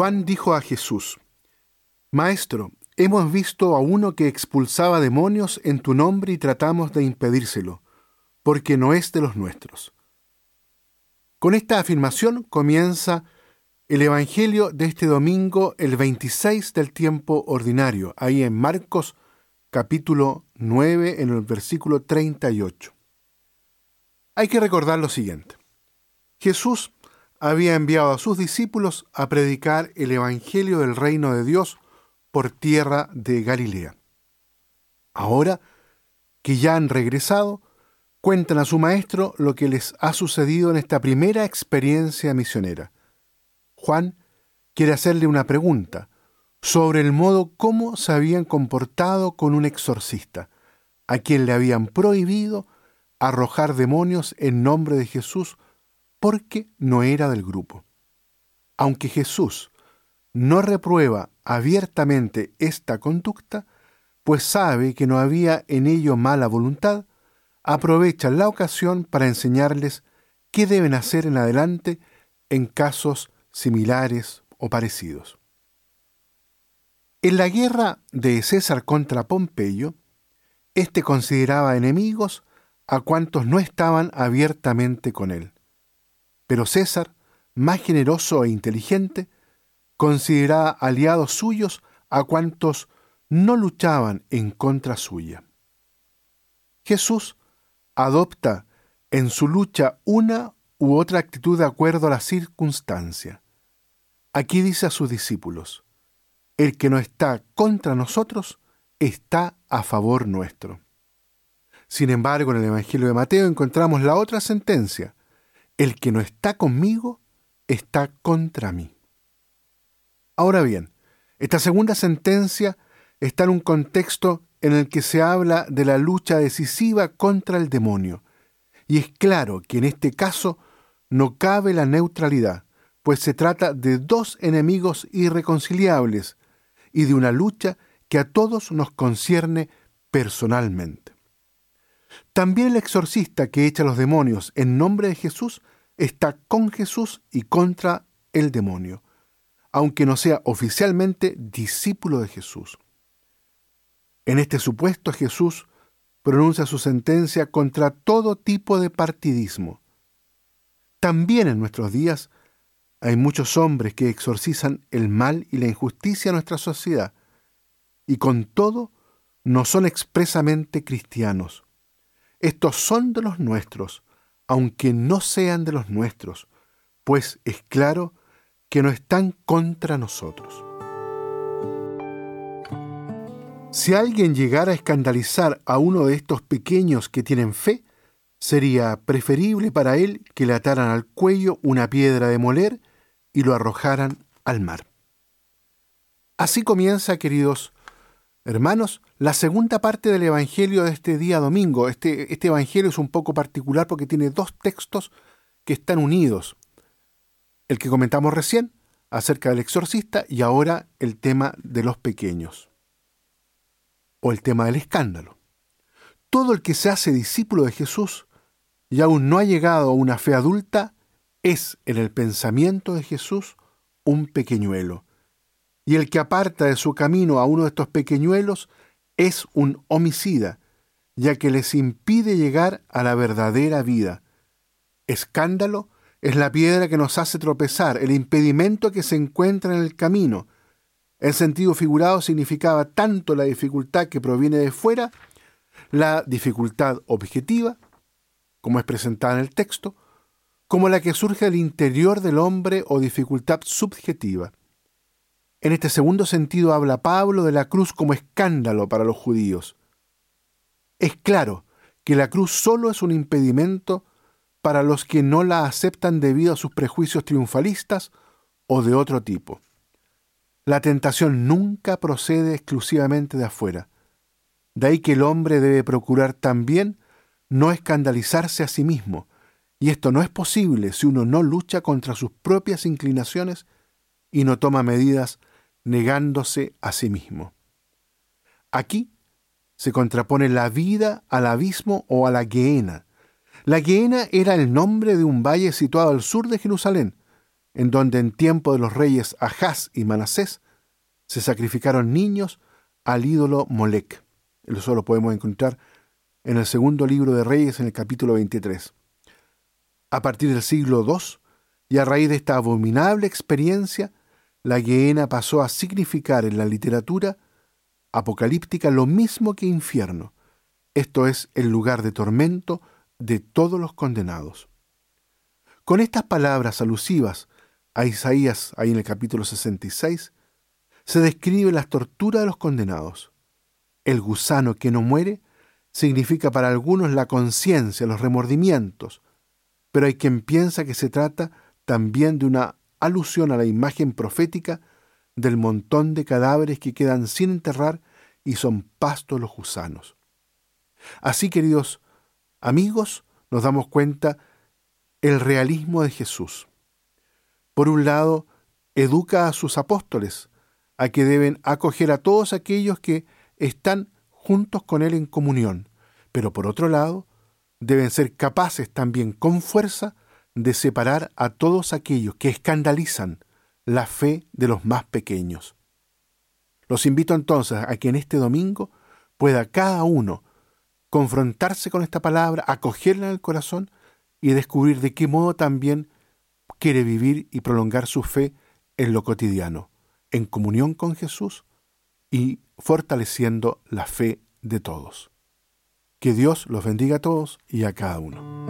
Juan dijo a Jesús, Maestro, hemos visto a uno que expulsaba demonios en tu nombre y tratamos de impedírselo, porque no es de los nuestros. Con esta afirmación comienza el Evangelio de este domingo, el 26 del tiempo ordinario, ahí en Marcos capítulo 9, en el versículo 38. Hay que recordar lo siguiente. Jesús había enviado a sus discípulos a predicar el Evangelio del reino de Dios por tierra de Galilea. Ahora que ya han regresado, cuentan a su maestro lo que les ha sucedido en esta primera experiencia misionera. Juan quiere hacerle una pregunta sobre el modo cómo se habían comportado con un exorcista, a quien le habían prohibido arrojar demonios en nombre de Jesús porque no era del grupo. Aunque Jesús no reprueba abiertamente esta conducta, pues sabe que no había en ello mala voluntad, aprovecha la ocasión para enseñarles qué deben hacer en adelante en casos similares o parecidos. En la guerra de César contra Pompeyo, éste consideraba enemigos a cuantos no estaban abiertamente con él. Pero César, más generoso e inteligente, consideraba aliados suyos a cuantos no luchaban en contra suya. Jesús adopta en su lucha una u otra actitud de acuerdo a la circunstancia. Aquí dice a sus discípulos, el que no está contra nosotros está a favor nuestro. Sin embargo, en el Evangelio de Mateo encontramos la otra sentencia, el que no está conmigo está contra mí. Ahora bien, esta segunda sentencia está en un contexto en el que se habla de la lucha decisiva contra el demonio, y es claro que en este caso no cabe la neutralidad, pues se trata de dos enemigos irreconciliables y de una lucha que a todos nos concierne personalmente. También el exorcista que echa los demonios en nombre de Jesús está con Jesús y contra el demonio, aunque no sea oficialmente discípulo de Jesús. En este supuesto Jesús pronuncia su sentencia contra todo tipo de partidismo. También en nuestros días hay muchos hombres que exorcizan el mal y la injusticia a nuestra sociedad, y con todo no son expresamente cristianos. Estos son de los nuestros, aunque no sean de los nuestros, pues es claro que no están contra nosotros. Si alguien llegara a escandalizar a uno de estos pequeños que tienen fe, sería preferible para él que le ataran al cuello una piedra de moler y lo arrojaran al mar. Así comienza, queridos hermanos, la segunda parte del Evangelio de este día domingo. Este, este, Evangelio es un poco particular porque tiene dos textos que están unidos. El que comentamos recién acerca del exorcista y ahora el tema de los pequeños. O el tema del escándalo. Todo el que se hace discípulo de Jesús y aún no ha llegado a una fe adulta es en el pensamiento de Jesús un pequeñuelo. Y el que aparta de su camino a uno de estos pequeñuelos es un homicida, ya que les impide llegar a la verdadera vida. Escándalo es la piedra que nos hace tropezar, el impedimento que se encuentra en el camino. El sentido figurado significaba tanto la dificultad que proviene de fuera, la dificultad objetiva, como es presentada en el texto, como la que surge al interior del hombre o dificultad subjetiva. En este segundo sentido habla Pablo de la cruz como escándalo para los judíos. Es claro que la cruz solo es un impedimento para los que no la aceptan debido a sus prejuicios triunfalistas o de otro tipo. La tentación nunca procede exclusivamente de afuera. De ahí que el hombre debe procurar también no escandalizarse a sí mismo, y esto no es posible si uno no lucha contra sus propias inclinaciones y no toma medidas negándose a sí mismo. Aquí se contrapone la vida al abismo o a la Gehenna. La Gehenna era el nombre de un valle situado al sur de Jerusalén, en donde en tiempo de los reyes Ahaz y Manasés se sacrificaron niños al ídolo Molec. Eso lo podemos encontrar en el segundo libro de Reyes, en el capítulo 23. A partir del siglo II, y a raíz de esta abominable experiencia, la Gehenna pasó a significar en la literatura apocalíptica lo mismo que infierno, esto es el lugar de tormento de todos los condenados. Con estas palabras alusivas a Isaías, ahí en el capítulo 66, se describe las torturas de los condenados. El gusano que no muere significa para algunos la conciencia, los remordimientos, pero hay quien piensa que se trata también de una alusión a la imagen profética del montón de cadáveres que quedan sin enterrar y son pastos los gusanos. Así, queridos amigos, nos damos cuenta el realismo de Jesús. Por un lado, educa a sus apóstoles a que deben acoger a todos aquellos que están juntos con Él en comunión, pero por otro lado, deben ser capaces también con fuerza de separar a todos aquellos que escandalizan la fe de los más pequeños. Los invito entonces a que en este domingo pueda cada uno confrontarse con esta palabra, acogerla en el corazón y descubrir de qué modo también quiere vivir y prolongar su fe en lo cotidiano, en comunión con Jesús y fortaleciendo la fe de todos. Que Dios los bendiga a todos y a cada uno.